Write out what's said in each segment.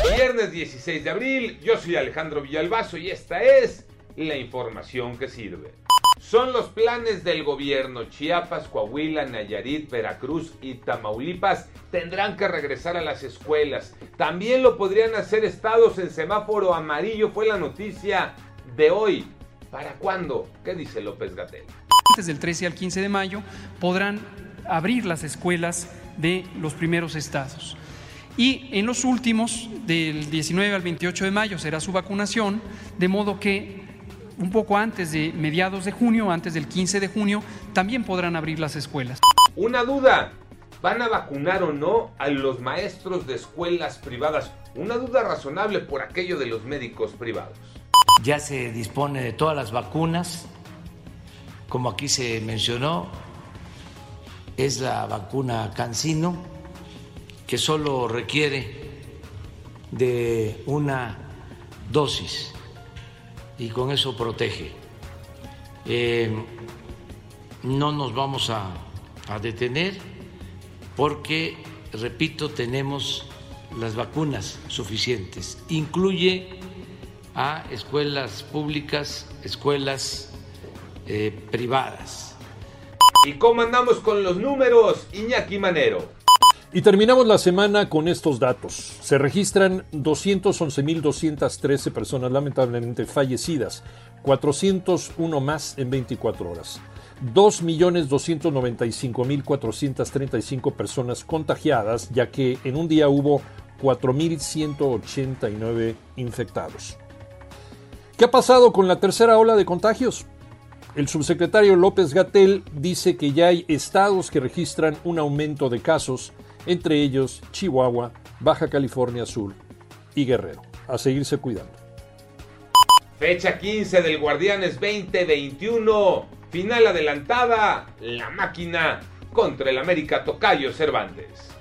Viernes 16 de abril, yo soy Alejandro Villalbazo y esta es la información que sirve. Son los planes del gobierno. Chiapas, Coahuila, Nayarit, Veracruz y Tamaulipas tendrán que regresar a las escuelas. También lo podrían hacer estados en semáforo amarillo, fue la noticia de hoy. ¿Para cuándo? ¿Qué dice López Gatel? Antes del 13 al 15 de mayo podrán abrir las escuelas de los primeros estados. Y en los últimos, del 19 al 28 de mayo, será su vacunación, de modo que un poco antes de mediados de junio, antes del 15 de junio, también podrán abrir las escuelas. Una duda, ¿van a vacunar o no a los maestros de escuelas privadas? Una duda razonable por aquello de los médicos privados. Ya se dispone de todas las vacunas, como aquí se mencionó, es la vacuna Cancino, que solo requiere de una dosis y con eso protege. Eh, no nos vamos a, detener porque, repito, tenemos las vacunas suficientes. Incluye a escuelas públicas, escuelas eh, privadas. ¿Y cómo andamos con los números, Iñaki Manero? Y terminamos la semana con estos datos. Se registran 211.213 personas lamentablemente fallecidas, 401 más en 24 horas. 2.295.435 personas contagiadas, ya que en un día hubo 4.189 infectados. ¿Qué ha pasado con la tercera ola de contagios? El subsecretario López Gatel dice que ya hay estados que registran un aumento de casos, entre ellos Chihuahua, Baja California Sur y Guerrero. A seguirse cuidando. Fecha 15 del Guardianes 2021. Final adelantada. La máquina contra el América Tocayo Cervantes.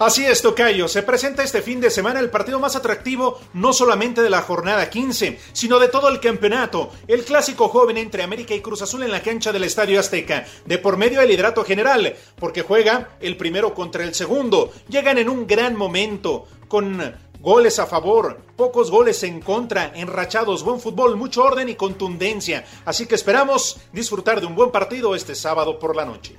Así es, Tocayo. Se presenta este fin de semana el partido más atractivo no solamente de la jornada 15, sino de todo el campeonato. El clásico joven entre América y Cruz Azul en la cancha del Estadio Azteca. De por medio del hidrato general, porque juega el primero contra el segundo. Llegan en un gran momento, con goles a favor, pocos goles en contra, enrachados, buen fútbol, mucho orden y contundencia. Así que esperamos disfrutar de un buen partido este sábado por la noche.